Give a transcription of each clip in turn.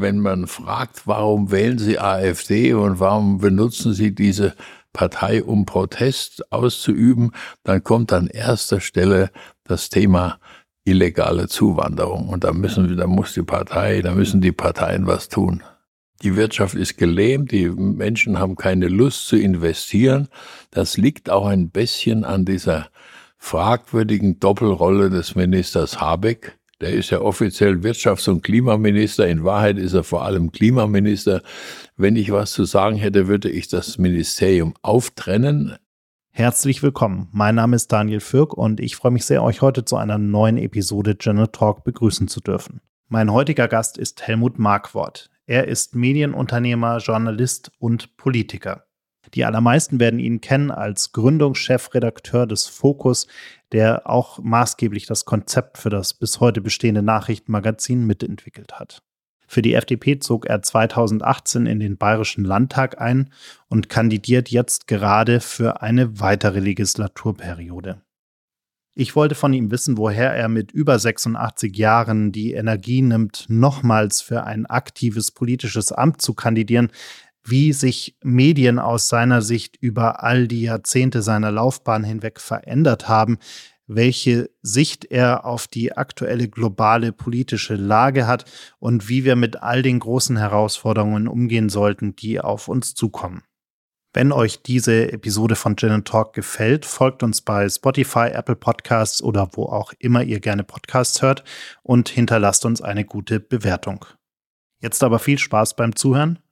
wenn man fragt, warum wählen Sie AfD und warum benutzen Sie diese Partei, um Protest auszuüben, dann kommt an erster Stelle das Thema illegale Zuwanderung. Und da müssen da muss die Partei, da müssen die Parteien was tun. Die Wirtschaft ist gelähmt, die Menschen haben keine Lust zu investieren. Das liegt auch ein bisschen an dieser fragwürdigen Doppelrolle des Ministers Habeck. Der ist ja offiziell Wirtschafts- und Klimaminister. In Wahrheit ist er vor allem Klimaminister. Wenn ich was zu sagen hätte, würde ich das Ministerium auftrennen. Herzlich willkommen. Mein Name ist Daniel Fürk und ich freue mich sehr, euch heute zu einer neuen Episode General Talk begrüßen zu dürfen. Mein heutiger Gast ist Helmut Markwort. Er ist Medienunternehmer, Journalist und Politiker. Die allermeisten werden ihn kennen als Gründungschefredakteur des Fokus, der auch maßgeblich das Konzept für das bis heute bestehende Nachrichtenmagazin mitentwickelt hat. Für die FDP zog er 2018 in den Bayerischen Landtag ein und kandidiert jetzt gerade für eine weitere Legislaturperiode. Ich wollte von ihm wissen, woher er mit über 86 Jahren die Energie nimmt, nochmals für ein aktives politisches Amt zu kandidieren, wie sich Medien aus seiner Sicht über all die Jahrzehnte seiner Laufbahn hinweg verändert haben, welche Sicht er auf die aktuelle globale politische Lage hat und wie wir mit all den großen Herausforderungen umgehen sollten, die auf uns zukommen. Wenn euch diese Episode von Gin Talk gefällt, folgt uns bei Spotify, Apple Podcasts oder wo auch immer ihr gerne Podcasts hört und hinterlasst uns eine gute Bewertung. Jetzt aber viel Spaß beim Zuhören.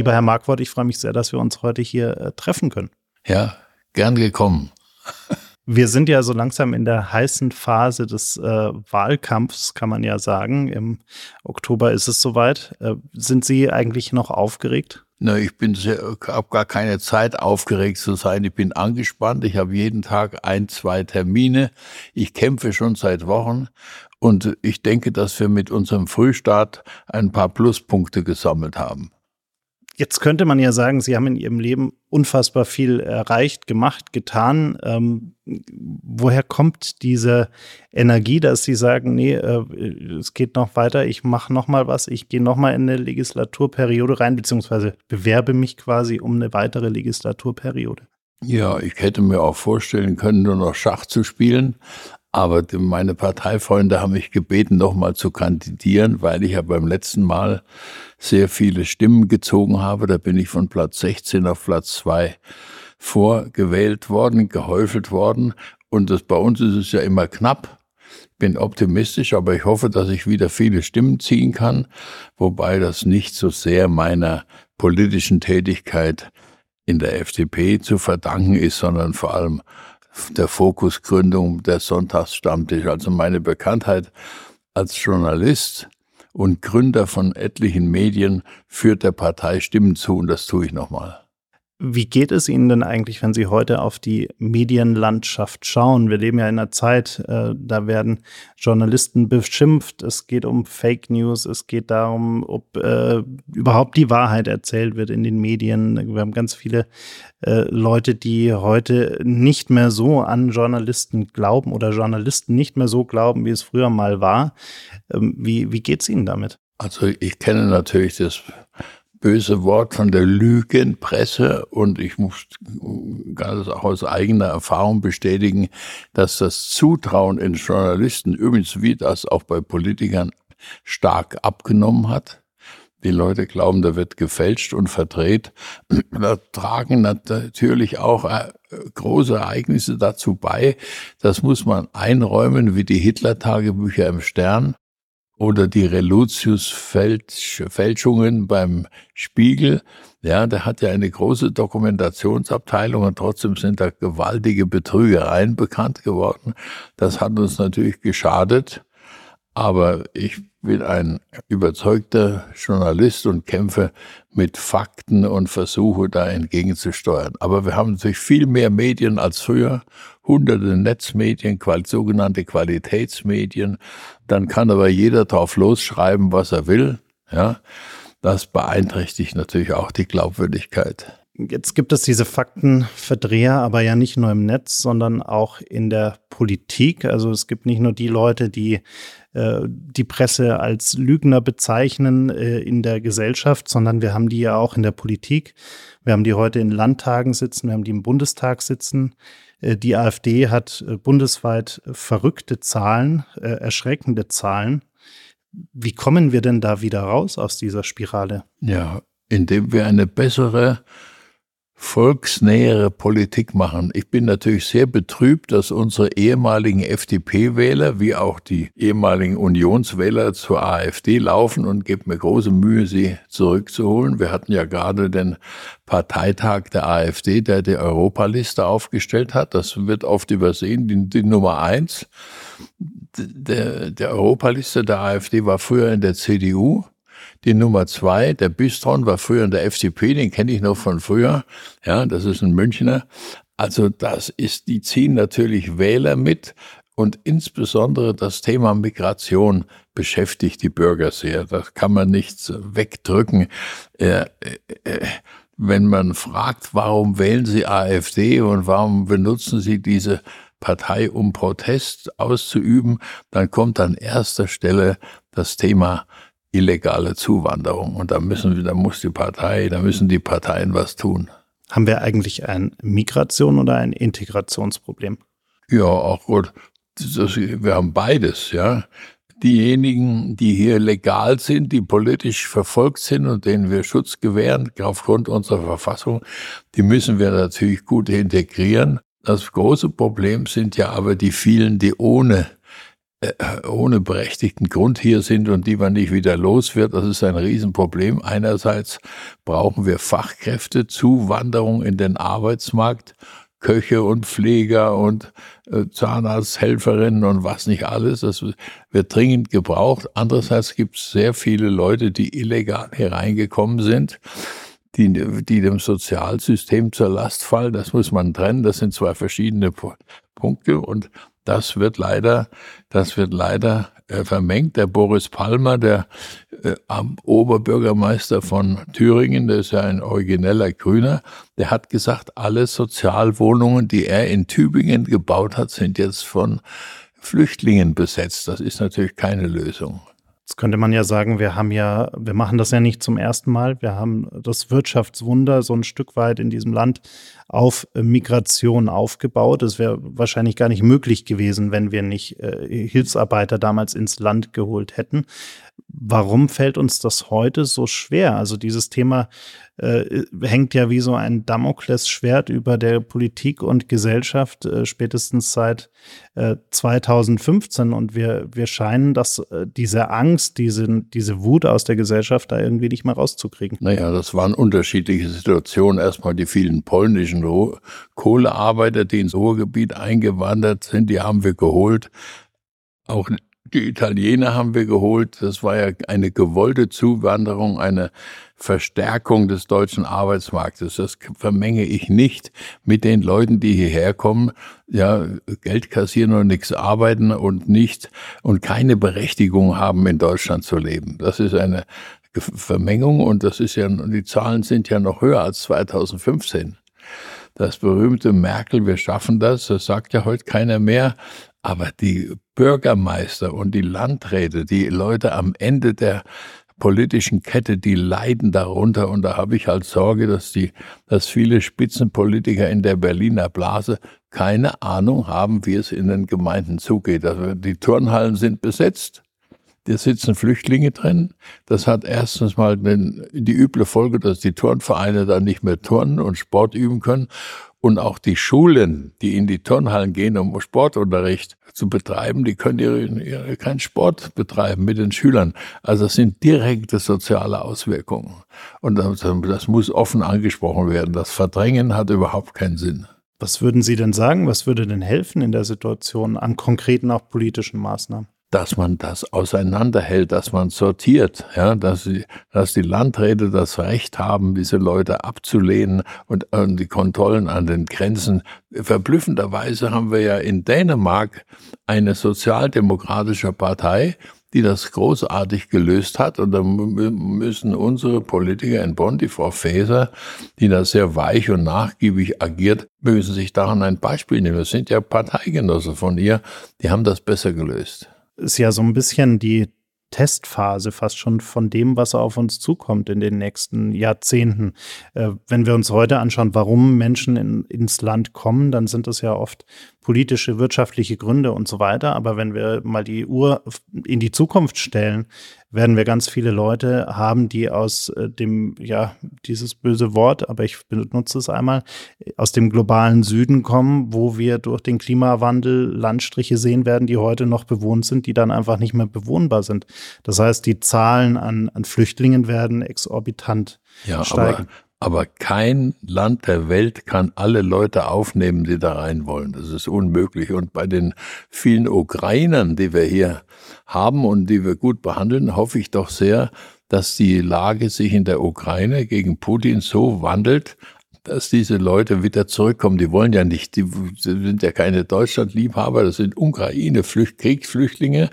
Lieber Herr Markwort, ich freue mich sehr, dass wir uns heute hier äh, treffen können. Ja, gern gekommen. wir sind ja so langsam in der heißen Phase des äh, Wahlkampfs, kann man ja sagen. Im Oktober ist es soweit. Äh, sind Sie eigentlich noch aufgeregt? Na, ich bin habe gar keine Zeit, aufgeregt zu sein. Ich bin angespannt. Ich habe jeden Tag ein, zwei Termine. Ich kämpfe schon seit Wochen. Und ich denke, dass wir mit unserem Frühstart ein paar Pluspunkte gesammelt haben. Jetzt könnte man ja sagen, Sie haben in Ihrem Leben unfassbar viel erreicht, gemacht, getan. Ähm, woher kommt diese Energie, dass Sie sagen, nee, äh, es geht noch weiter, ich mache noch mal was, ich gehe noch mal in eine Legislaturperiode rein, beziehungsweise bewerbe mich quasi um eine weitere Legislaturperiode? Ja, ich hätte mir auch vorstellen können, nur noch Schach zu spielen. Aber meine Parteifreunde haben mich gebeten, nochmal zu kandidieren, weil ich ja beim letzten Mal sehr viele Stimmen gezogen habe. Da bin ich von Platz 16 auf Platz 2 vorgewählt worden, gehäufelt worden. Und das, bei uns ist es ja immer knapp. Bin optimistisch, aber ich hoffe, dass ich wieder viele Stimmen ziehen kann, wobei das nicht so sehr meiner politischen Tätigkeit in der FDP zu verdanken ist, sondern vor allem der Fokusgründung der Sonntagsstammtisch. Also meine Bekanntheit als Journalist und Gründer von etlichen Medien führt der Partei Stimmen zu und das tue ich nochmal. Wie geht es Ihnen denn eigentlich, wenn Sie heute auf die Medienlandschaft schauen? Wir leben ja in einer Zeit, äh, da werden Journalisten beschimpft. Es geht um Fake News. Es geht darum, ob äh, überhaupt die Wahrheit erzählt wird in den Medien. Wir haben ganz viele äh, Leute, die heute nicht mehr so an Journalisten glauben oder Journalisten nicht mehr so glauben, wie es früher mal war. Ähm, wie, wie geht es Ihnen damit? Also ich kenne natürlich das böse Wort von der Lügenpresse und ich muss ganz auch aus eigener Erfahrung bestätigen, dass das Zutrauen in Journalisten, übrigens wie das auch bei Politikern, stark abgenommen hat. Die Leute glauben, da wird gefälscht und verdreht. Da tragen natürlich auch äh, große Ereignisse dazu bei. Das muss man einräumen, wie die Hitler-Tagebücher im Stern oder die Reluzius-Fälschungen beim Spiegel. Ja, der hat ja eine große Dokumentationsabteilung und trotzdem sind da gewaltige Betrügereien bekannt geworden. Das hat uns natürlich geschadet. Aber ich bin ein überzeugter Journalist und kämpfe mit Fakten und versuche da entgegenzusteuern. Aber wir haben natürlich viel mehr Medien als früher, hunderte Netzmedien, sogenannte Qualitätsmedien. Dann kann aber jeder drauf losschreiben, was er will. Ja, das beeinträchtigt natürlich auch die Glaubwürdigkeit. Jetzt gibt es diese Faktenverdreher, aber ja nicht nur im Netz, sondern auch in der Politik. Also es gibt nicht nur die Leute, die äh, die Presse als Lügner bezeichnen äh, in der Gesellschaft, sondern wir haben die ja auch in der Politik. Wir haben die heute in Landtagen sitzen, wir haben die im Bundestag sitzen. Äh, die AfD hat äh, bundesweit verrückte Zahlen, äh, erschreckende Zahlen. Wie kommen wir denn da wieder raus aus dieser Spirale? Ja, indem wir eine bessere volksnähere Politik machen. Ich bin natürlich sehr betrübt, dass unsere ehemaligen FDP-Wähler wie auch die ehemaligen Unionswähler zur AfD laufen und gebe mir große Mühe, sie zurückzuholen. Wir hatten ja gerade den Parteitag der AfD, der die Europaliste aufgestellt hat. Das wird oft übersehen. Die, die Nummer eins der, der Europaliste der AfD war früher in der CDU die Nummer zwei, der Bistron, war früher in der FDP, den kenne ich noch von früher. Ja, das ist ein Münchner. Also das ist, die ziehen natürlich Wähler mit und insbesondere das Thema Migration beschäftigt die Bürger sehr. Das kann man nicht wegdrücken. Äh, äh, wenn man fragt, warum wählen Sie AfD und warum benutzen Sie diese Partei, um Protest auszuüben, dann kommt an erster Stelle das Thema illegale Zuwanderung. Und da müssen wir, da muss die Partei, da müssen die Parteien was tun. Haben wir eigentlich ein Migration oder ein Integrationsproblem? Ja, auch gut. Das, wir haben beides, ja. Diejenigen, die hier legal sind, die politisch verfolgt sind und denen wir Schutz gewähren aufgrund unserer Verfassung, die müssen wir natürlich gut integrieren. Das große Problem sind ja aber die vielen, die ohne ohne berechtigten Grund hier sind und die man nicht wieder los wird. Das ist ein Riesenproblem. Einerseits brauchen wir Fachkräfte, Zuwanderung in den Arbeitsmarkt, Köche und Pfleger und äh, Zahnarzthelferinnen und was nicht alles. Das wird dringend gebraucht. Andererseits gibt es sehr viele Leute, die illegal hereingekommen sind. Die, die dem Sozialsystem zur Last fallen. Das muss man trennen. Das sind zwei verschiedene Punkte. Und das wird leider, das wird leider äh, vermengt. Der Boris Palmer, der äh, Oberbürgermeister von Thüringen, der ist ja ein origineller Grüner, der hat gesagt, alle Sozialwohnungen, die er in Tübingen gebaut hat, sind jetzt von Flüchtlingen besetzt. Das ist natürlich keine Lösung. Jetzt könnte man ja sagen, wir haben ja, wir machen das ja nicht zum ersten Mal. Wir haben das Wirtschaftswunder so ein Stück weit in diesem Land auf Migration aufgebaut. Es wäre wahrscheinlich gar nicht möglich gewesen, wenn wir nicht äh, Hilfsarbeiter damals ins Land geholt hätten. Warum fällt uns das heute so schwer? Also dieses Thema äh, hängt ja wie so ein Damoklesschwert über der Politik und Gesellschaft äh, spätestens seit äh, 2015 und wir, wir scheinen, dass äh, diese Angst, diese, diese Wut aus der Gesellschaft da irgendwie nicht mehr rauszukriegen. Naja, das waren unterschiedliche Situationen. Erstmal die vielen polnischen Kohlearbeiter, die ins Ruhrgebiet eingewandert sind, die haben wir geholt. Auch die Italiener haben wir geholt. Das war ja eine gewollte Zuwanderung, eine Verstärkung des deutschen Arbeitsmarktes. Das vermenge ich nicht mit den Leuten, die hierher kommen, ja, Geld kassieren und nichts arbeiten und nicht und keine Berechtigung haben, in Deutschland zu leben. Das ist eine Vermengung und das ist ja, die Zahlen sind ja noch höher als 2015 das berühmte Merkel, wir schaffen das, das sagt ja heute keiner mehr. Aber die Bürgermeister und die Landräte, die Leute am Ende der politischen Kette, die leiden darunter. Und da habe ich halt Sorge, dass die, dass viele Spitzenpolitiker in der Berliner Blase keine Ahnung haben, wie es in den Gemeinden zugeht. Also die Turnhallen sind besetzt. da sitzen Flüchtlinge drin. Das hat erstens mal den, die üble Folge, dass die Turnvereine dann nicht mehr turnen und Sport üben können. Und auch die Schulen, die in die Turnhallen gehen, um Sportunterricht zu betreiben, die können ihre, ihre, keinen Sport betreiben mit den Schülern. Also das sind direkte soziale Auswirkungen. Und das, das muss offen angesprochen werden. Das Verdrängen hat überhaupt keinen Sinn. Was würden Sie denn sagen? Was würde denn helfen in der Situation an konkreten auch politischen Maßnahmen? Dass man das auseinanderhält, dass man sortiert, ja, dass, die, dass die Landräte das Recht haben, diese Leute abzulehnen und, und die Kontrollen an den Grenzen. Verblüffenderweise haben wir ja in Dänemark eine sozialdemokratische Partei, die das großartig gelöst hat. Und da müssen unsere Politiker in Bonn, die Frau Faeser, die da sehr weich und nachgiebig agiert, müssen sich daran ein Beispiel nehmen. Das sind ja Parteigenosse von ihr, die haben das besser gelöst ist ja so ein bisschen die Testphase fast schon von dem, was auf uns zukommt in den nächsten Jahrzehnten. Äh, wenn wir uns heute anschauen, warum Menschen in, ins Land kommen, dann sind es ja oft politische, wirtschaftliche Gründe und so weiter. Aber wenn wir mal die Uhr in die Zukunft stellen, werden wir ganz viele Leute haben, die aus äh, dem, ja, dieses böse Wort, aber ich benutze es einmal, aus dem globalen Süden kommen, wo wir durch den Klimawandel Landstriche sehen werden, die heute noch bewohnt sind, die dann einfach nicht mehr bewohnbar sind. Das heißt, die Zahlen an, an Flüchtlingen werden exorbitant ja, steigen. Aber aber kein Land der Welt kann alle Leute aufnehmen, die da rein wollen. Das ist unmöglich. Und bei den vielen Ukrainern, die wir hier haben und die wir gut behandeln, hoffe ich doch sehr, dass die Lage sich in der Ukraine gegen Putin so wandelt, dass diese Leute wieder zurückkommen. Die wollen ja nicht, die sind ja keine Deutschlandliebhaber, das sind Ukraine -Flücht Kriegsflüchtlinge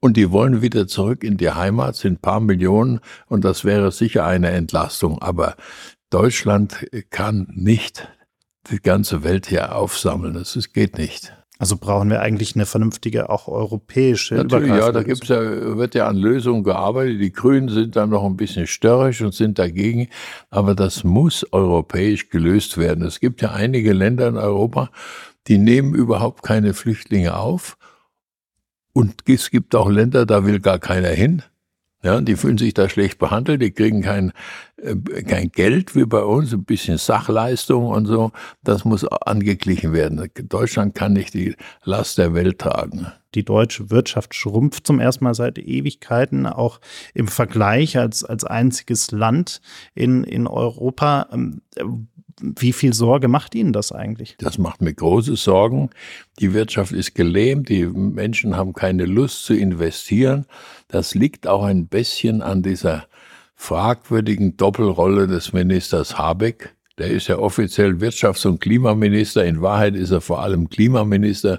und die wollen wieder zurück in die Heimat, sind paar Millionen und das wäre sicher eine Entlastung. Aber Deutschland kann nicht die ganze Welt hier aufsammeln. Das, das geht nicht. Also brauchen wir eigentlich eine vernünftige, auch europäische Natürlich, ja, da gibt's ja, wird ja an Lösungen gearbeitet. Die Grünen sind da noch ein bisschen störrisch und sind dagegen. Aber das muss europäisch gelöst werden. Es gibt ja einige Länder in Europa, die nehmen überhaupt keine Flüchtlinge auf. Und es gibt auch Länder, da will gar keiner hin. Ja, die fühlen sich da schlecht behandelt, die kriegen kein, äh, kein Geld wie bei uns, ein bisschen Sachleistung und so. Das muss angeglichen werden. Deutschland kann nicht die Last der Welt tragen. Die deutsche Wirtschaft schrumpft zum ersten Mal seit Ewigkeiten, auch im Vergleich als, als einziges Land in, in Europa. Ähm, wie viel Sorge macht Ihnen das eigentlich? Das macht mir große Sorgen. Die Wirtschaft ist gelähmt, die Menschen haben keine Lust zu investieren. Das liegt auch ein bisschen an dieser fragwürdigen Doppelrolle des Ministers Habeck. Der ist ja offiziell Wirtschafts- und Klimaminister. In Wahrheit ist er vor allem Klimaminister.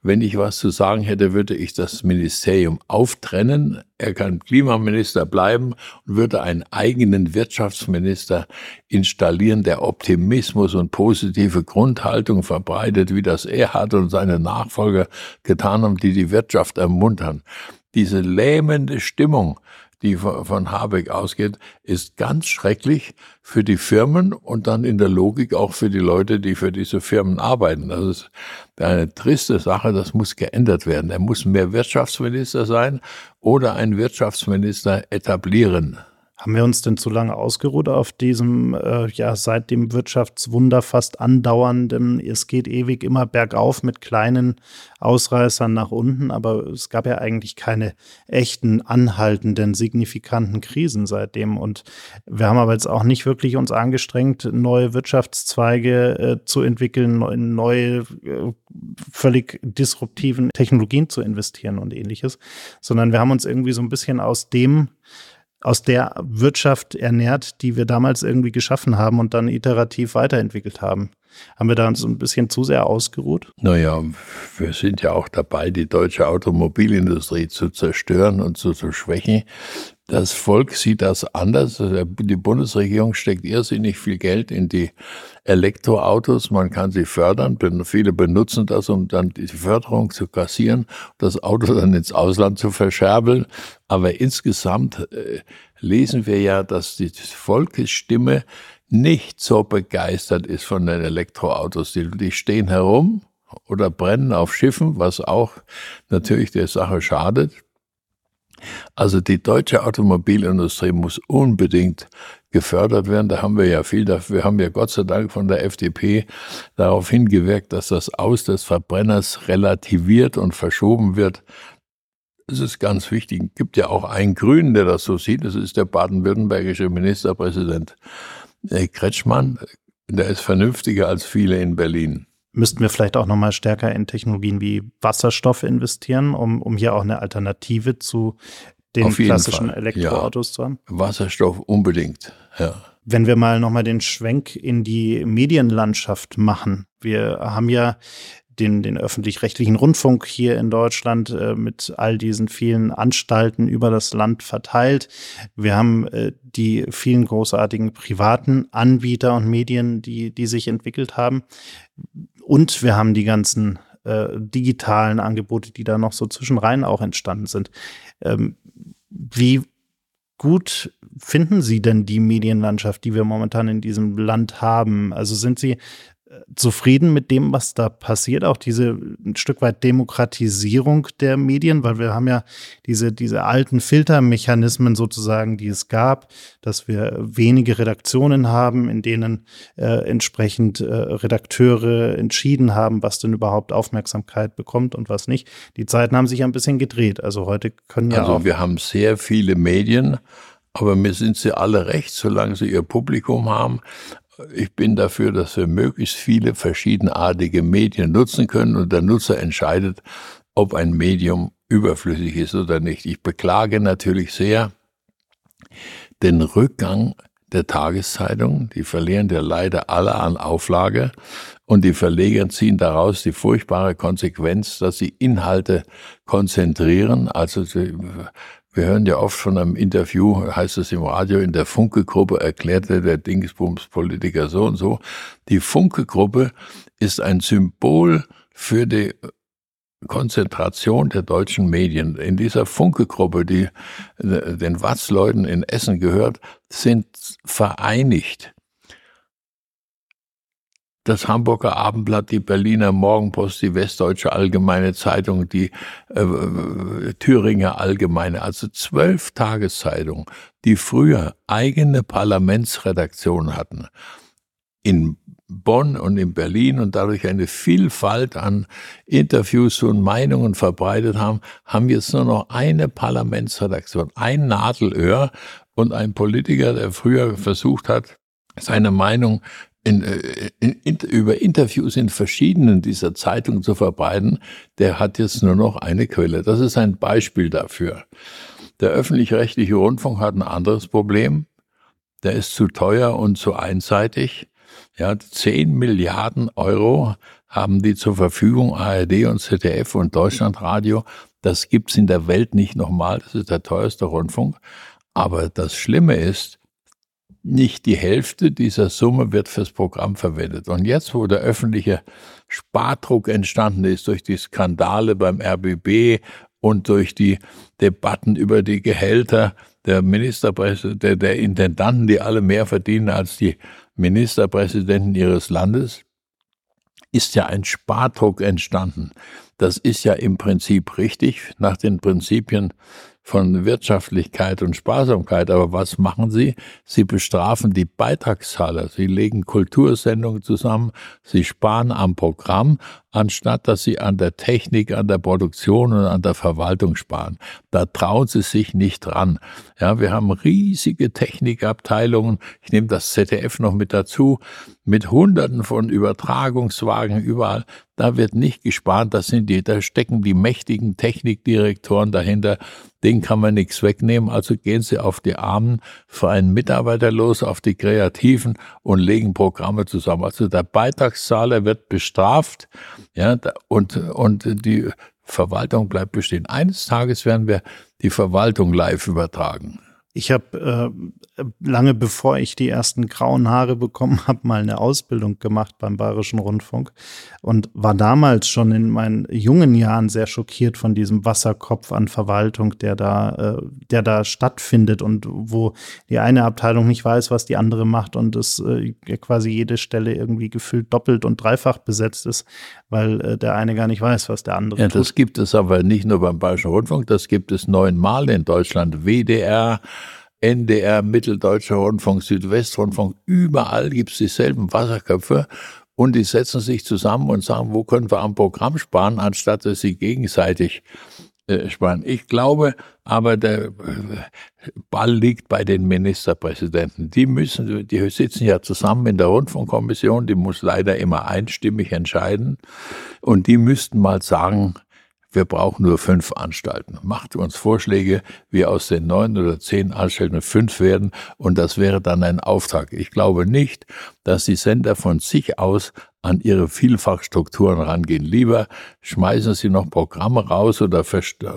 Wenn ich was zu sagen hätte, würde ich das Ministerium auftrennen. Er kann Klimaminister bleiben und würde einen eigenen Wirtschaftsminister installieren, der Optimismus und positive Grundhaltung verbreitet, wie das er hat und seine Nachfolger getan haben, die die Wirtschaft ermuntern. Diese lähmende Stimmung, die von Habeck ausgeht, ist ganz schrecklich für die Firmen und dann in der Logik auch für die Leute, die für diese Firmen arbeiten. Das ist eine triste Sache, das muss geändert werden. Er muss mehr Wirtschaftsminister sein oder einen Wirtschaftsminister etablieren. Haben wir uns denn zu lange ausgeruht auf diesem, äh, ja, seit dem Wirtschaftswunder fast andauernden, es geht ewig immer bergauf mit kleinen Ausreißern nach unten, aber es gab ja eigentlich keine echten, anhaltenden, signifikanten Krisen seitdem. Und wir haben aber jetzt auch nicht wirklich uns angestrengt, neue Wirtschaftszweige äh, zu entwickeln, in neue, äh, völlig disruptiven Technologien zu investieren und ähnliches, sondern wir haben uns irgendwie so ein bisschen aus dem aus der Wirtschaft ernährt, die wir damals irgendwie geschaffen haben und dann iterativ weiterentwickelt haben. Haben wir da so ein bisschen zu sehr ausgeruht? Naja, wir sind ja auch dabei, die deutsche Automobilindustrie zu zerstören und zu, zu schwächen. Das Volk sieht das anders. Die Bundesregierung steckt irrsinnig viel Geld in die Elektroautos. Man kann sie fördern. Viele benutzen das, um dann die Förderung zu kassieren, das Auto dann ins Ausland zu verscherbeln. Aber insgesamt äh, lesen wir ja, dass die Volkesstimme nicht so begeistert ist von den Elektroautos. Die, die stehen herum oder brennen auf Schiffen, was auch natürlich der Sache schadet. Also die deutsche Automobilindustrie muss unbedingt gefördert werden. Da haben wir ja viel dafür. Wir haben ja Gott sei Dank von der FDP darauf hingewirkt, dass das Aus des Verbrenners relativiert und verschoben wird. Das ist ganz wichtig. Es gibt ja auch einen Grünen, der das so sieht. Das ist der baden-württembergische Ministerpräsident äh, Kretschmann. Der ist vernünftiger als viele in Berlin müssten wir vielleicht auch noch mal stärker in Technologien wie Wasserstoff investieren, um, um hier auch eine Alternative zu den klassischen Fall. Elektroautos ja. zu haben? Wasserstoff unbedingt, ja. Wenn wir mal nochmal den Schwenk in die Medienlandschaft machen. Wir haben ja den, den öffentlich-rechtlichen Rundfunk hier in Deutschland äh, mit all diesen vielen Anstalten über das Land verteilt. Wir haben äh, die vielen großartigen privaten Anbieter und Medien, die, die sich entwickelt haben. Und wir haben die ganzen äh, digitalen Angebote, die da noch so zwischenrein auch entstanden sind. Ähm, wie gut finden Sie denn die Medienlandschaft, die wir momentan in diesem Land haben? Also sind Sie zufrieden mit dem, was da passiert, auch diese ein Stück weit Demokratisierung der Medien, weil wir haben ja diese, diese alten Filtermechanismen sozusagen, die es gab, dass wir wenige Redaktionen haben, in denen äh, entsprechend äh, Redakteure entschieden haben, was denn überhaupt Aufmerksamkeit bekommt und was nicht. Die Zeiten haben sich ein bisschen gedreht. Also heute können ja also. Wir haben sehr viele Medien, aber mir sind sie alle recht, solange sie ihr Publikum haben ich bin dafür, dass wir möglichst viele verschiedenartige Medien nutzen können und der Nutzer entscheidet, ob ein Medium überflüssig ist oder nicht. Ich beklage natürlich sehr den Rückgang der Tageszeitung. Die verlieren ja leider alle an Auflage und die Verleger ziehen daraus die furchtbare Konsequenz, dass sie Inhalte konzentrieren. Also wir hören ja oft von einem Interview, heißt es im Radio, in der Funke-Gruppe erklärte der Dingsbums-Politiker so und so. Die Funke-Gruppe ist ein Symbol für die Konzentration der deutschen Medien. In dieser Funke-Gruppe, die äh, den Watz-Leuten in Essen gehört, sind vereinigt das Hamburger Abendblatt, die Berliner Morgenpost, die Westdeutsche Allgemeine Zeitung, die äh, Thüringer Allgemeine, also zwölf Tageszeitungen, die früher eigene Parlamentsredaktionen hatten. In Bonn und in Berlin und dadurch eine Vielfalt an Interviews und Meinungen verbreitet haben, haben jetzt nur noch eine Parlamentsredaktion, ein Nadelöhr und ein Politiker, der früher versucht hat, seine Meinung in, äh, in, in, über Interviews in verschiedenen dieser Zeitungen zu verbreiten, der hat jetzt nur noch eine Quelle. Das ist ein Beispiel dafür. Der öffentlich-rechtliche Rundfunk hat ein anderes Problem. Der ist zu teuer und zu einseitig. Ja, 10 Milliarden Euro haben die zur Verfügung, ARD und ZDF und Deutschlandradio. Das gibt's in der Welt nicht nochmal. Das ist der teuerste Rundfunk. Aber das Schlimme ist, nicht die Hälfte dieser Summe wird fürs Programm verwendet. Und jetzt, wo der öffentliche Spardruck entstanden ist durch die Skandale beim RBB und durch die Debatten über die Gehälter der Ministerpräsidenten, der, Intendanten, die alle mehr verdienen als die Ministerpräsidenten ihres Landes, ist ja ein Spardruck entstanden. Das ist ja im Prinzip richtig nach den Prinzipien von Wirtschaftlichkeit und Sparsamkeit. Aber was machen sie? Sie bestrafen die Beitragszahler. Sie legen Kultursendungen zusammen. Sie sparen am Programm anstatt dass sie an der Technik, an der Produktion und an der Verwaltung sparen. Da trauen sie sich nicht dran. Ja, wir haben riesige Technikabteilungen. Ich nehme das ZDF noch mit dazu, mit Hunderten von Übertragungswagen überall. Da wird nicht gespart. Das sind die, da stecken die mächtigen Technikdirektoren dahinter. Den kann man nichts wegnehmen. Also gehen Sie auf die Armen für einen Mitarbeiter los, auf die Kreativen und legen Programme zusammen. Also der Beitragszahler wird bestraft ja, und, und die Verwaltung bleibt bestehen. Eines Tages werden wir die Verwaltung live übertragen. Ich habe äh, lange bevor ich die ersten grauen Haare bekommen habe, mal eine Ausbildung gemacht beim Bayerischen Rundfunk und war damals schon in meinen jungen Jahren sehr schockiert von diesem Wasserkopf an Verwaltung, der da, äh, der da stattfindet und wo die eine Abteilung nicht weiß, was die andere macht und es äh, quasi jede Stelle irgendwie gefühlt doppelt und dreifach besetzt ist, weil äh, der eine gar nicht weiß, was der andere ja, tut. Das gibt es aber nicht nur beim Bayerischen Rundfunk, das gibt es neunmal in Deutschland. WDR, NDR, Mitteldeutscher Rundfunk, Südwestrundfunk, überall gibt es dieselben Wasserköpfe und die setzen sich zusammen und sagen, wo können wir am Programm sparen, anstatt dass sie gegenseitig äh, sparen. Ich glaube aber, der äh, Ball liegt bei den Ministerpräsidenten. Die müssen, die sitzen ja zusammen in der Rundfunkkommission, die muss leider immer einstimmig entscheiden und die müssten mal sagen, wir brauchen nur fünf Anstalten. Macht uns Vorschläge, wie aus den neun oder zehn Anstalten fünf werden und das wäre dann ein Auftrag. Ich glaube nicht, dass die Sender von sich aus an ihre Vielfachstrukturen rangehen. Lieber schmeißen sie noch Programme raus oder verstärken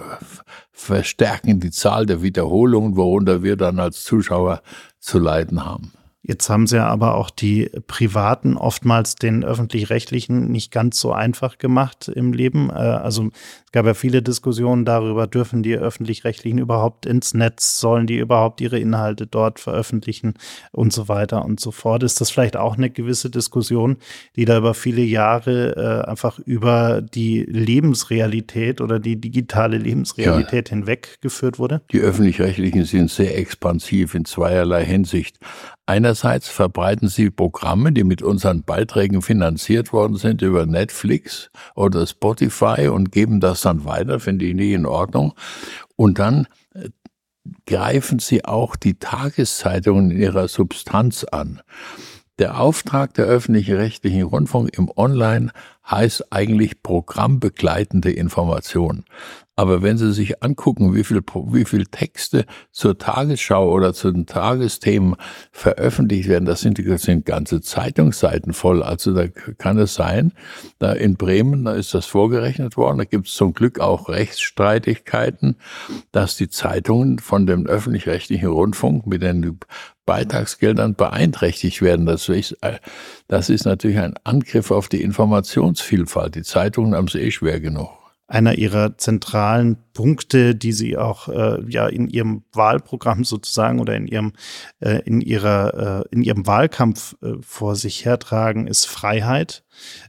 die Zahl der Wiederholungen, worunter wir dann als Zuschauer zu leiden haben. Jetzt haben sie ja aber auch die Privaten oftmals den öffentlich-rechtlichen nicht ganz so einfach gemacht im Leben. Äh, also es gab ja viele Diskussionen darüber, dürfen die öffentlich-rechtlichen überhaupt ins Netz, sollen die überhaupt ihre Inhalte dort veröffentlichen und so weiter und so fort. Ist das vielleicht auch eine gewisse Diskussion, die da über viele Jahre äh, einfach über die Lebensrealität oder die digitale Lebensrealität ja. hinweg geführt wurde? Die öffentlich-rechtlichen sind sehr expansiv in zweierlei Hinsicht. Einerseits verbreiten sie Programme, die mit unseren Beiträgen finanziert worden sind über Netflix oder Spotify und geben das dann weiter, finde ich nie in Ordnung. Und dann äh, greifen sie auch die Tageszeitungen in ihrer Substanz an. Der Auftrag der öffentlich-rechtlichen Rundfunk im Online heißt eigentlich programmbegleitende Information. Aber wenn Sie sich angucken, wie viel, wie viel Texte zur Tagesschau oder zu den Tagesthemen veröffentlicht werden, das sind, das sind ganze Zeitungsseiten voll. Also da kann es sein, da in Bremen, da ist das vorgerechnet worden, da gibt es zum Glück auch Rechtsstreitigkeiten, dass die Zeitungen von dem öffentlich-rechtlichen Rundfunk mit den Beitragsgeldern beeinträchtigt werden. Das ist, das ist natürlich ein Angriff auf die Informationsvielfalt. Die Zeitungen haben es eh schwer genug einer ihrer zentralen Punkte, die sie auch äh, ja in ihrem Wahlprogramm sozusagen oder in ihrem äh, in ihrer äh, in ihrem Wahlkampf äh, vor sich hertragen, ist Freiheit.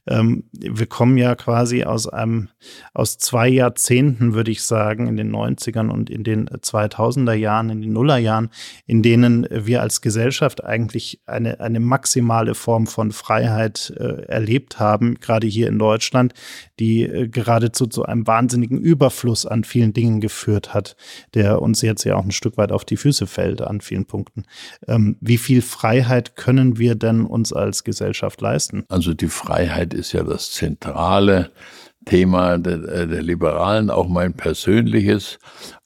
Ähm, wir kommen ja quasi aus einem, aus zwei Jahrzehnten, würde ich sagen, in den 90ern und in den 2000er Jahren, in den Nullerjahren, in denen wir als Gesellschaft eigentlich eine, eine maximale Form von Freiheit äh, erlebt haben, gerade hier in Deutschland, die äh, geradezu zu einem wahnsinnigen Überfluss an vielen Dingen geführt hat, der uns jetzt ja auch ein Stück weit auf die Füße fällt an vielen Punkten. Ähm, wie viel Freiheit können wir denn uns als Gesellschaft leisten? Also die Freiheit Freiheit ist ja das zentrale Thema der, äh, der Liberalen, auch mein persönliches.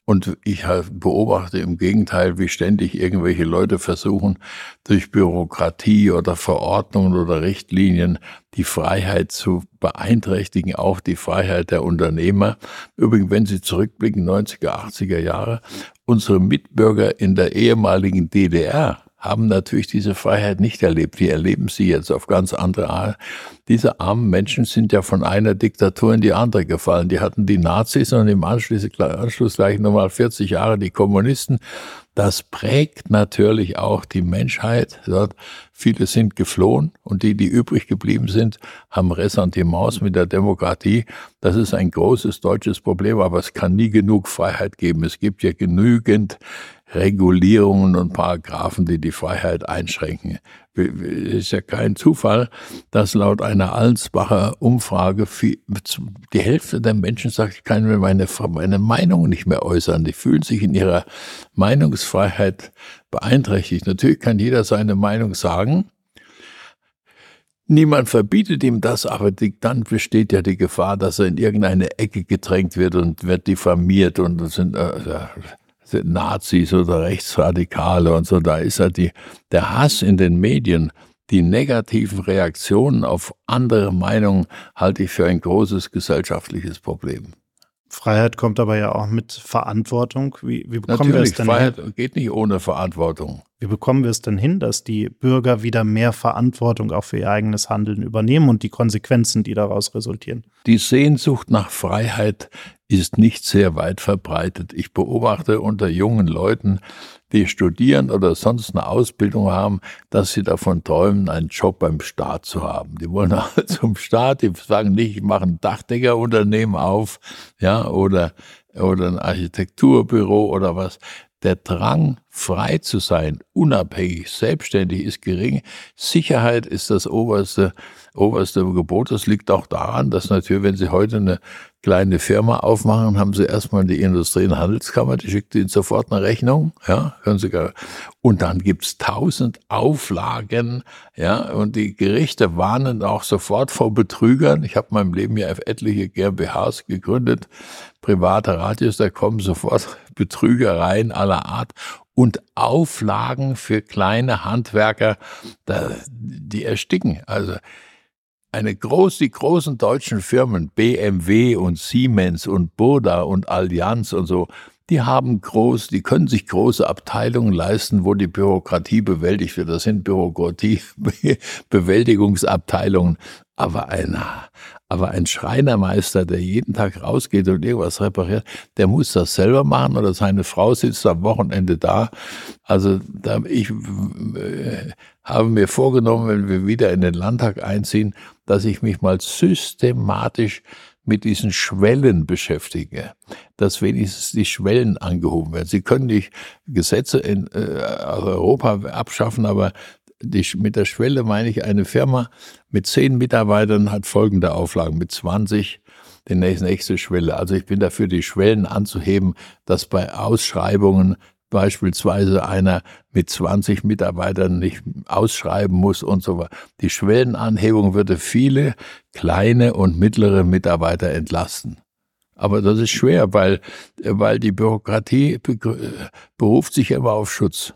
Und ich beobachte im Gegenteil, wie ständig irgendwelche Leute versuchen, durch Bürokratie oder Verordnungen oder Richtlinien die Freiheit zu beeinträchtigen, auch die Freiheit der Unternehmer. Übrigens, wenn Sie zurückblicken, 90er, 80er Jahre, unsere Mitbürger in der ehemaligen DDR haben natürlich diese Freiheit nicht erlebt. Wir erleben sie jetzt auf ganz andere Art. Diese armen Menschen sind ja von einer Diktatur in die andere gefallen. Die hatten die Nazis und im Anschluss, Anschluss gleich nochmal 40 Jahre die Kommunisten. Das prägt natürlich auch die Menschheit. Viele sind geflohen und die, die übrig geblieben sind, haben Ressentiments mit der Demokratie. Das ist ein großes deutsches Problem, aber es kann nie genug Freiheit geben. Es gibt ja genügend Regulierungen und Paragraphen, die die Freiheit einschränken. Es ist ja kein Zufall, dass laut einer Allensbacher Umfrage die Hälfte der Menschen sagt, ich kann mir meine, meine Meinung nicht mehr äußern. Die fühlen sich in ihrer Meinungsfreiheit beeinträchtigt. Natürlich kann jeder seine Meinung sagen. Niemand verbietet ihm das, aber dann besteht ja die Gefahr, dass er in irgendeine Ecke gedrängt wird und wird diffamiert und sind, äh, Nazis oder Rechtsradikale und so, da ist ja die, der Hass in den Medien, die negativen Reaktionen auf andere Meinungen halte ich für ein großes gesellschaftliches Problem. Freiheit kommt aber ja auch mit Verantwortung. Wie, wie bekommen Natürlich, wir es denn Freiheit hin? geht nicht ohne Verantwortung. Wie bekommen wir es denn hin, dass die Bürger wieder mehr Verantwortung auch für ihr eigenes Handeln übernehmen und die Konsequenzen, die daraus resultieren? Die Sehnsucht nach Freiheit ist nicht sehr weit verbreitet. Ich beobachte unter jungen Leuten, die studieren oder sonst eine Ausbildung haben, dass sie davon träumen, einen Job beim Staat zu haben. Die wollen alle zum Staat, die sagen nicht, ich mache ein Dachdeckerunternehmen auf, ja, oder, oder ein Architekturbüro oder was. Der Drang, frei zu sein, unabhängig, selbstständig ist gering. Sicherheit ist das oberste, oberste Gebot. Das liegt auch daran, dass natürlich, wenn Sie heute eine kleine Firma aufmachen, haben Sie erstmal die Industrie- und Handelskammer, die schickt Ihnen sofort eine Rechnung, ja, können Sie gar, und dann gibt's tausend Auflagen, ja, und die Gerichte warnen auch sofort vor Betrügern. Ich habe in meinem Leben ja etliche GmbHs gegründet, private Radios, da kommen sofort Betrügereien aller Art und Auflagen für kleine Handwerker, die ersticken. Also eine groß, die großen deutschen Firmen, BMW und Siemens und Burda und Allianz und so, die haben groß, die können sich große Abteilungen leisten, wo die Bürokratie bewältigt wird. Das sind Bürokratie-Bewältigungsabteilungen. Aber ein, aber ein Schreinermeister, der jeden Tag rausgeht und irgendwas repariert, der muss das selber machen oder seine Frau sitzt am Wochenende da. Also da, ich äh, habe mir vorgenommen, wenn wir wieder in den Landtag einziehen, dass ich mich mal systematisch mit diesen Schwellen beschäftige, dass wenigstens die Schwellen angehoben werden. Sie können nicht Gesetze in äh, Europa abschaffen, aber die, mit der Schwelle meine ich, eine Firma mit zehn Mitarbeitern hat folgende Auflagen, mit 20 die nächste Schwelle. Also ich bin dafür, die Schwellen anzuheben, dass bei Ausschreibungen beispielsweise einer mit 20 Mitarbeitern nicht ausschreiben muss und so weiter. Die Schwellenanhebung würde viele kleine und mittlere Mitarbeiter entlasten. Aber das ist schwer, weil, weil die Bürokratie beruft sich immer auf Schutz.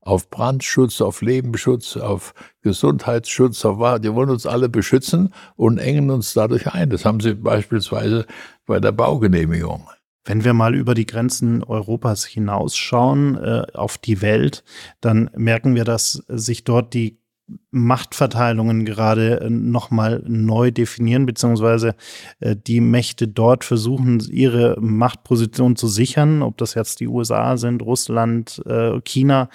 Auf Brandschutz, auf Lebensschutz, auf Gesundheitsschutz, auf, die wollen uns alle beschützen und engen uns dadurch ein. Das haben sie beispielsweise bei der Baugenehmigung. Wenn wir mal über die Grenzen Europas hinausschauen äh, auf die Welt, dann merken wir, dass sich dort die Machtverteilungen gerade äh, nochmal neu definieren, beziehungsweise äh, die Mächte dort versuchen, ihre Machtposition zu sichern, ob das jetzt die USA sind, Russland, äh, China.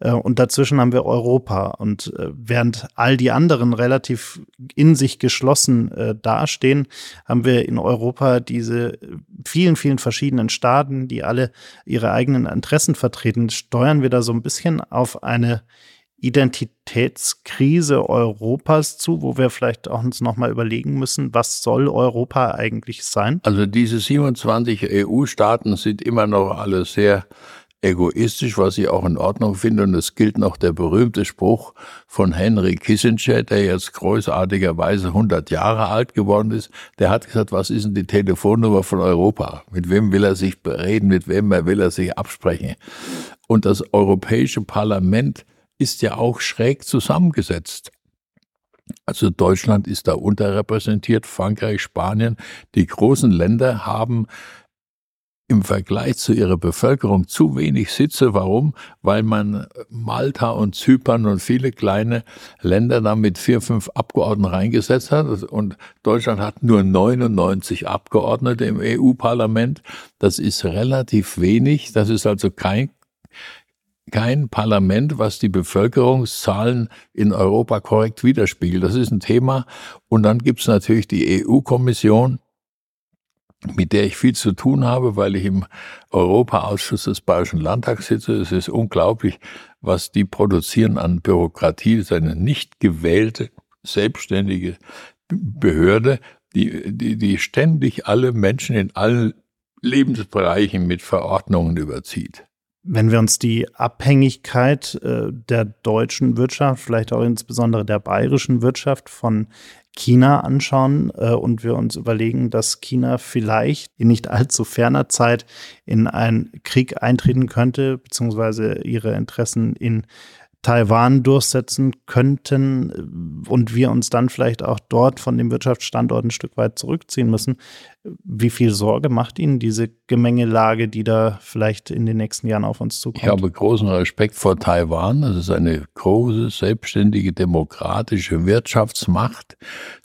Und dazwischen haben wir Europa. Und während all die anderen relativ in sich geschlossen dastehen, haben wir in Europa diese vielen, vielen verschiedenen Staaten, die alle ihre eigenen Interessen vertreten. Steuern wir da so ein bisschen auf eine Identitätskrise Europas zu, wo wir vielleicht auch uns nochmal überlegen müssen, was soll Europa eigentlich sein? Also diese 27 EU-Staaten sind immer noch alle sehr egoistisch, was ich auch in Ordnung finde. Und es gilt noch der berühmte Spruch von Henry Kissinger, der jetzt großartigerweise 100 Jahre alt geworden ist. Der hat gesagt, was ist denn die Telefonnummer von Europa? Mit wem will er sich bereden? Mit wem will er sich absprechen? Und das Europäische Parlament ist ja auch schräg zusammengesetzt. Also Deutschland ist da unterrepräsentiert, Frankreich, Spanien. Die großen Länder haben im Vergleich zu ihrer Bevölkerung zu wenig Sitze. Warum? Weil man Malta und Zypern und viele kleine Länder da mit vier, fünf Abgeordneten reingesetzt hat. Und Deutschland hat nur 99 Abgeordnete im EU-Parlament. Das ist relativ wenig. Das ist also kein kein Parlament, was die Bevölkerungszahlen in Europa korrekt widerspiegelt. Das ist ein Thema. Und dann gibt es natürlich die EU-Kommission, mit der ich viel zu tun habe, weil ich im Europaausschuss des Bayerischen Landtags sitze. Es ist unglaublich, was die produzieren an Bürokratie. Das ist eine nicht gewählte, selbstständige Behörde, die, die, die ständig alle Menschen in allen Lebensbereichen mit Verordnungen überzieht. Wenn wir uns die Abhängigkeit äh, der deutschen Wirtschaft, vielleicht auch insbesondere der bayerischen Wirtschaft von China anschauen äh, und wir uns überlegen, dass China vielleicht in nicht allzu ferner Zeit in einen Krieg eintreten könnte, beziehungsweise ihre Interessen in Taiwan durchsetzen könnten äh, und wir uns dann vielleicht auch dort von dem Wirtschaftsstandort ein Stück weit zurückziehen müssen. Wie viel Sorge macht Ihnen diese Gemengelage, die da vielleicht in den nächsten Jahren auf uns zukommt? Ich habe großen Respekt vor Taiwan. Das ist eine große, selbstständige, demokratische Wirtschaftsmacht,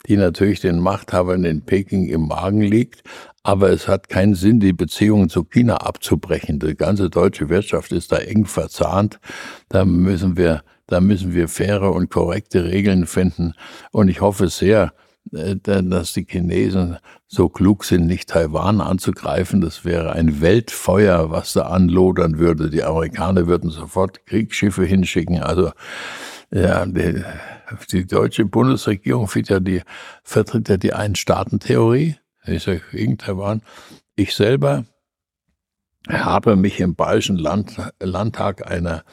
die natürlich den Machthabern in Peking im Magen liegt. Aber es hat keinen Sinn, die Beziehungen zu China abzubrechen. Die ganze deutsche Wirtschaft ist da eng verzahnt. Da müssen wir, da müssen wir faire und korrekte Regeln finden. Und ich hoffe sehr, äh, dass die Chinesen so klug sind, nicht Taiwan anzugreifen. Das wäre ein Weltfeuer, was da anlodern würde. Die Amerikaner würden sofort Kriegsschiffe hinschicken. Also ja, die, die deutsche Bundesregierung ja die, vertritt ja die Ein-Staaten-Theorie ist ja gegen Taiwan. Ich selber habe mich im Bayerischen Land, Landtag einer,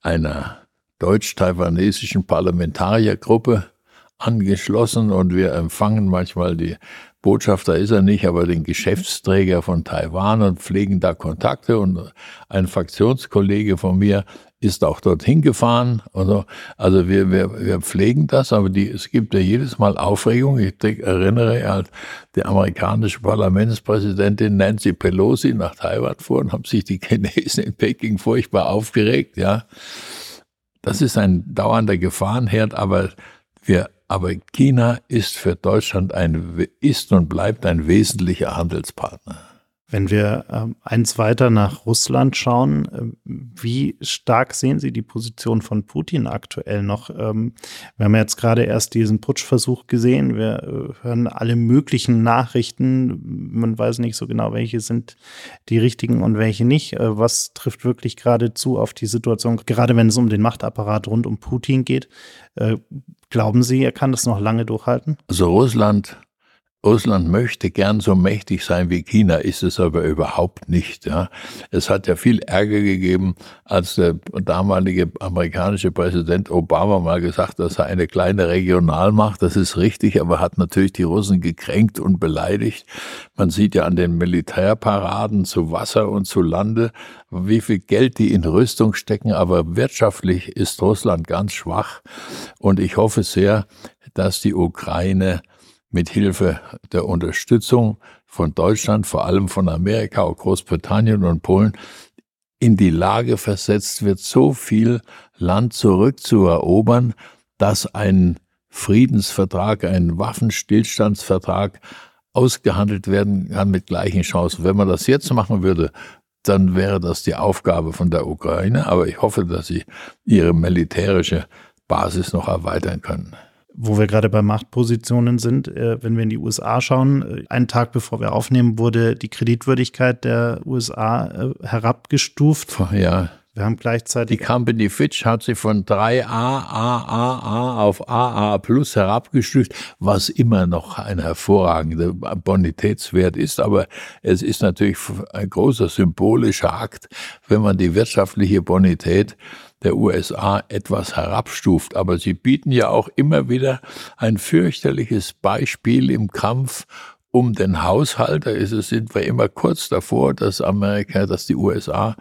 einer deutsch-taiwanesischen Parlamentariergruppe angeschlossen und wir empfangen manchmal die Botschafter ist er nicht, aber den Geschäftsträger von Taiwan und pflegen da Kontakte und ein Fraktionskollege von mir ist auch dorthin gefahren. Also, also wir, wir, wir pflegen das, aber die, es gibt ja jedes Mal Aufregung. Ich erinnere halt, die amerikanische Parlamentspräsidentin Nancy Pelosi nach Taiwan fuhr und haben sich die Chinesen in Peking furchtbar aufgeregt, ja. Das ist ein dauernder Gefahrenherd, aber wir, aber China ist für Deutschland ein, ist und bleibt ein wesentlicher Handelspartner. Wenn wir ähm, eins weiter nach Russland schauen, äh, wie stark sehen Sie die Position von Putin aktuell noch? Ähm, wir haben jetzt gerade erst diesen Putschversuch gesehen. Wir äh, hören alle möglichen Nachrichten. Man weiß nicht so genau, welche sind die richtigen und welche nicht. Äh, was trifft wirklich gerade zu auf die Situation, gerade wenn es um den Machtapparat rund um Putin geht? Glauben Sie, er kann das noch lange durchhalten? Also Russland Russland möchte gern so mächtig sein wie China, ist es aber überhaupt nicht. Ja. Es hat ja viel Ärger gegeben, als der damalige amerikanische Präsident Obama mal gesagt, dass er eine kleine Regionalmacht, das ist richtig, aber hat natürlich die Russen gekränkt und beleidigt. Man sieht ja an den Militärparaden zu Wasser und zu Lande, wie viel Geld die in Rüstung stecken, aber wirtschaftlich ist Russland ganz schwach. Und ich hoffe sehr, dass die Ukraine mit Hilfe der Unterstützung von Deutschland, vor allem von Amerika, auch Großbritannien und Polen, in die Lage versetzt wird, so viel Land zurückzuerobern, dass ein Friedensvertrag, ein Waffenstillstandsvertrag ausgehandelt werden kann mit gleichen Chancen. Wenn man das jetzt machen würde, dann wäre das die Aufgabe von der Ukraine. Aber ich hoffe, dass sie ihre militärische Basis noch erweitern können wo wir gerade bei Machtpositionen sind, äh, wenn wir in die USA schauen, äh, einen Tag bevor wir aufnehmen, wurde die Kreditwürdigkeit der USA äh, herabgestuft. Ja. Wir haben gleichzeitig. Die Company Fitch hat sie von 3A, A, A, A auf AA plus herabgestuft, was immer noch ein hervorragender Bonitätswert ist. Aber es ist natürlich ein großer symbolischer Akt, wenn man die wirtschaftliche Bonität der USA etwas herabstuft. Aber sie bieten ja auch immer wieder ein fürchterliches Beispiel im Kampf um den Haushalt. Da ist es, sind wir immer kurz davor, dass Amerika, dass die USA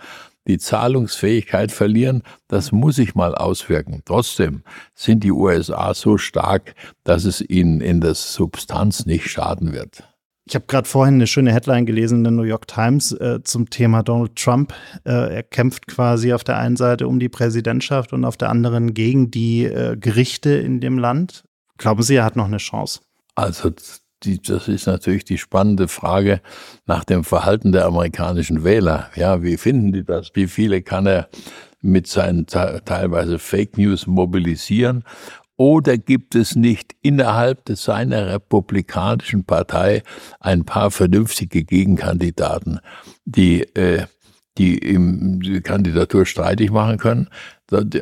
die Zahlungsfähigkeit verlieren, das muss sich mal auswirken. Trotzdem sind die USA so stark, dass es ihnen in der Substanz nicht schaden wird. Ich habe gerade vorhin eine schöne Headline gelesen in der New York Times äh, zum Thema Donald Trump. Äh, er kämpft quasi auf der einen Seite um die Präsidentschaft und auf der anderen gegen die äh, Gerichte in dem Land. Glauben Sie, er hat noch eine Chance? Also die, das ist natürlich die spannende Frage nach dem Verhalten der amerikanischen Wähler. Ja, wie finden die das? Wie viele kann er mit seinen teilweise Fake News mobilisieren? Oder gibt es nicht innerhalb seiner republikanischen Partei ein paar vernünftige Gegenkandidaten, die, äh, die ihm die Kandidatur streitig machen können?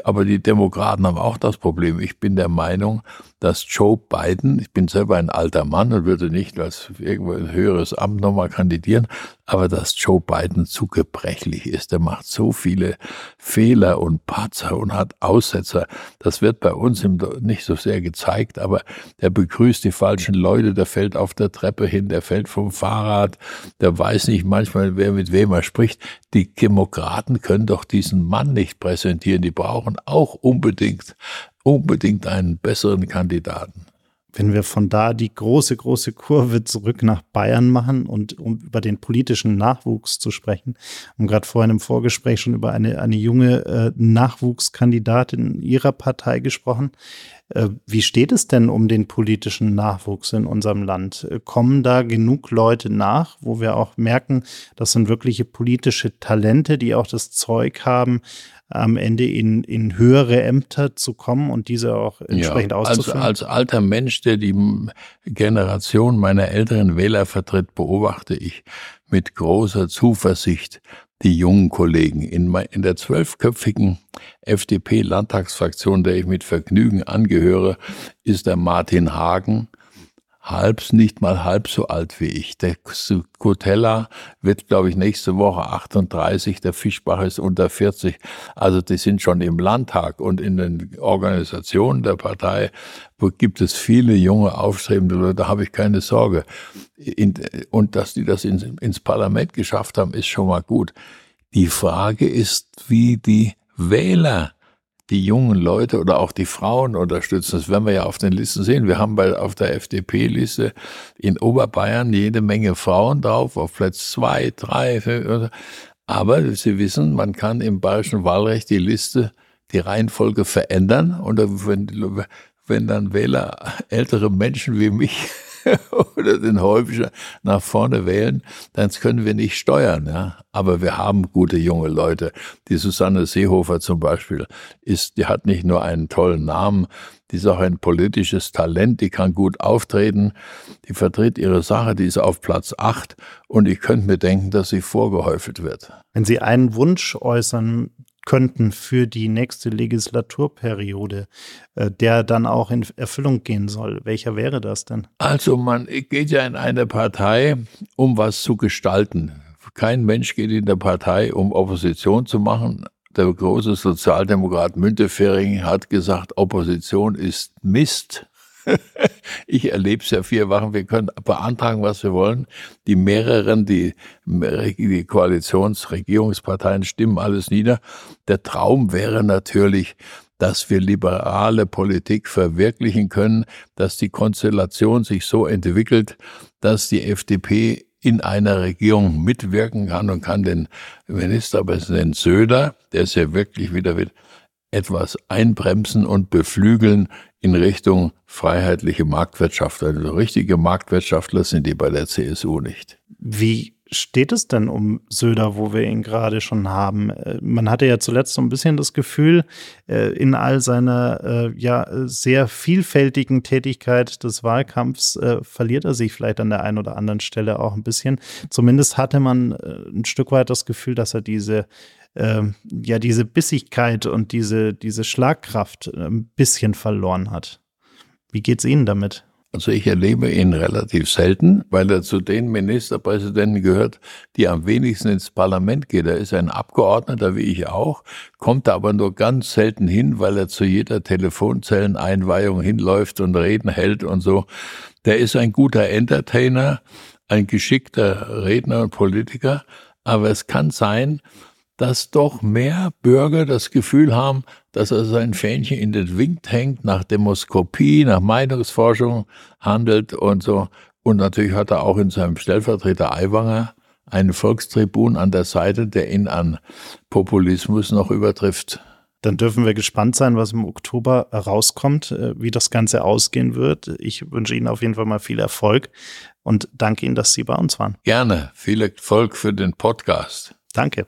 Aber die Demokraten haben auch das Problem. Ich bin der Meinung, dass Joe Biden, ich bin selber ein alter Mann und würde nicht als irgendwo ein höheres Amt nochmal kandidieren, aber dass Joe Biden zu gebrechlich ist. Er macht so viele Fehler und Patzer und hat Aussetzer. Das wird bei uns nicht so sehr gezeigt, aber der begrüßt die falschen Leute, der fällt auf der Treppe hin, der fällt vom Fahrrad, der weiß nicht manchmal, wer mit wem er spricht. Die Demokraten können doch diesen Mann nicht präsentieren. Die brauchen auch unbedingt, unbedingt einen besseren Kandidaten wenn wir von da die große, große Kurve zurück nach Bayern machen und um über den politischen Nachwuchs zu sprechen, haben gerade vorhin im Vorgespräch schon über eine, eine junge äh, Nachwuchskandidatin Ihrer Partei gesprochen. Äh, wie steht es denn um den politischen Nachwuchs in unserem Land? Äh, kommen da genug Leute nach, wo wir auch merken, das sind wirkliche politische Talente, die auch das Zeug haben, am Ende in, in höhere Ämter zu kommen und diese auch entsprechend ja, auszuführen? Als, als alter Mensch, der die Generation meiner älteren Wähler vertritt, beobachte ich mit großer Zuversicht die jungen Kollegen. In, in der zwölfköpfigen FDP-Landtagsfraktion, der ich mit Vergnügen angehöre, ist der Martin Hagen, halb, nicht mal halb so alt wie ich. Der Cotella wird, glaube ich, nächste Woche 38, der Fischbach ist unter 40. Also die sind schon im Landtag und in den Organisationen der Partei gibt es viele junge, aufstrebende Leute, da habe ich keine Sorge. Und dass die das ins Parlament geschafft haben, ist schon mal gut. Die Frage ist, wie die Wähler die jungen Leute oder auch die Frauen unterstützen. Das werden wir ja auf den Listen sehen. Wir haben bei, auf der FDP-Liste in Oberbayern jede Menge Frauen drauf, auf Platz zwei, drei, fünf. Aber Sie wissen, man kann im bayerischen Wahlrecht die Liste, die Reihenfolge verändern. Und wenn, wenn dann Wähler ältere Menschen wie mich oder den häufiger nach vorne wählen, dann können wir nicht steuern. Ja? Aber wir haben gute junge Leute. Die Susanne Seehofer zum Beispiel ist, die hat nicht nur einen tollen Namen, die ist auch ein politisches Talent, die kann gut auftreten, die vertritt ihre Sache, die ist auf Platz acht und ich könnte mir denken, dass sie vorgehäufelt wird. Wenn Sie einen Wunsch äußern könnten für die nächste Legislaturperiode, äh, der dann auch in Erfüllung gehen soll. Welcher wäre das denn? Also man geht ja in eine Partei, um was zu gestalten. Kein Mensch geht in der Partei, um Opposition zu machen. Der große Sozialdemokrat Müntefering hat gesagt, Opposition ist Mist. ich erlebe es ja vier Wochen. Wir können beantragen, was wir wollen. Die mehreren, die, die Koalitionsregierungsparteien stimmen alles nieder. Der Traum wäre natürlich, dass wir liberale Politik verwirklichen können, dass die Konstellation sich so entwickelt, dass die FDP in einer Regierung mitwirken kann und kann den Ministerpräsident Söder, der ist ja wirklich wieder etwas einbremsen und beflügeln in Richtung freiheitliche Marktwirtschaft. Also richtige Marktwirtschaftler sind die bei der CSU nicht. Wie steht es denn um Söder, wo wir ihn gerade schon haben? Äh, man hatte ja zuletzt so ein bisschen das Gefühl, äh, in all seiner äh, ja sehr vielfältigen Tätigkeit des Wahlkampfs verliert er sich vielleicht an der einen oder anderen Stelle auch ein bisschen. Zumindest hatte man ein Stück weit das Gefühl, dass er diese äh, ja diese Bissigkeit und diese, diese Schlagkraft äh, ein bisschen verloren hat. Wie geht's Ihnen damit? Also ich erlebe ihn relativ selten, weil er zu den Ministerpräsidenten gehört, die am wenigsten ins Parlament geht. Er ist ein Abgeordneter, wie ich auch, kommt aber nur ganz selten hin, weil er zu jeder Telefonzelleneinweihung hinläuft und Reden hält und so. Der ist ein guter Entertainer, ein geschickter Redner und Politiker, aber es kann sein, dass doch mehr Bürger das Gefühl haben, dass er sein Fähnchen in den Wind hängt, nach Demoskopie, nach Meinungsforschung handelt und so. Und natürlich hat er auch in seinem Stellvertreter Aiwanger einen Volkstribun an der Seite, der ihn an Populismus noch übertrifft. Dann dürfen wir gespannt sein, was im Oktober rauskommt, äh, wie das Ganze ausgehen wird. Ich wünsche Ihnen auf jeden Fall mal viel Erfolg und danke Ihnen, dass Sie bei uns waren. Gerne. Viel Erfolg für den Podcast. Danke.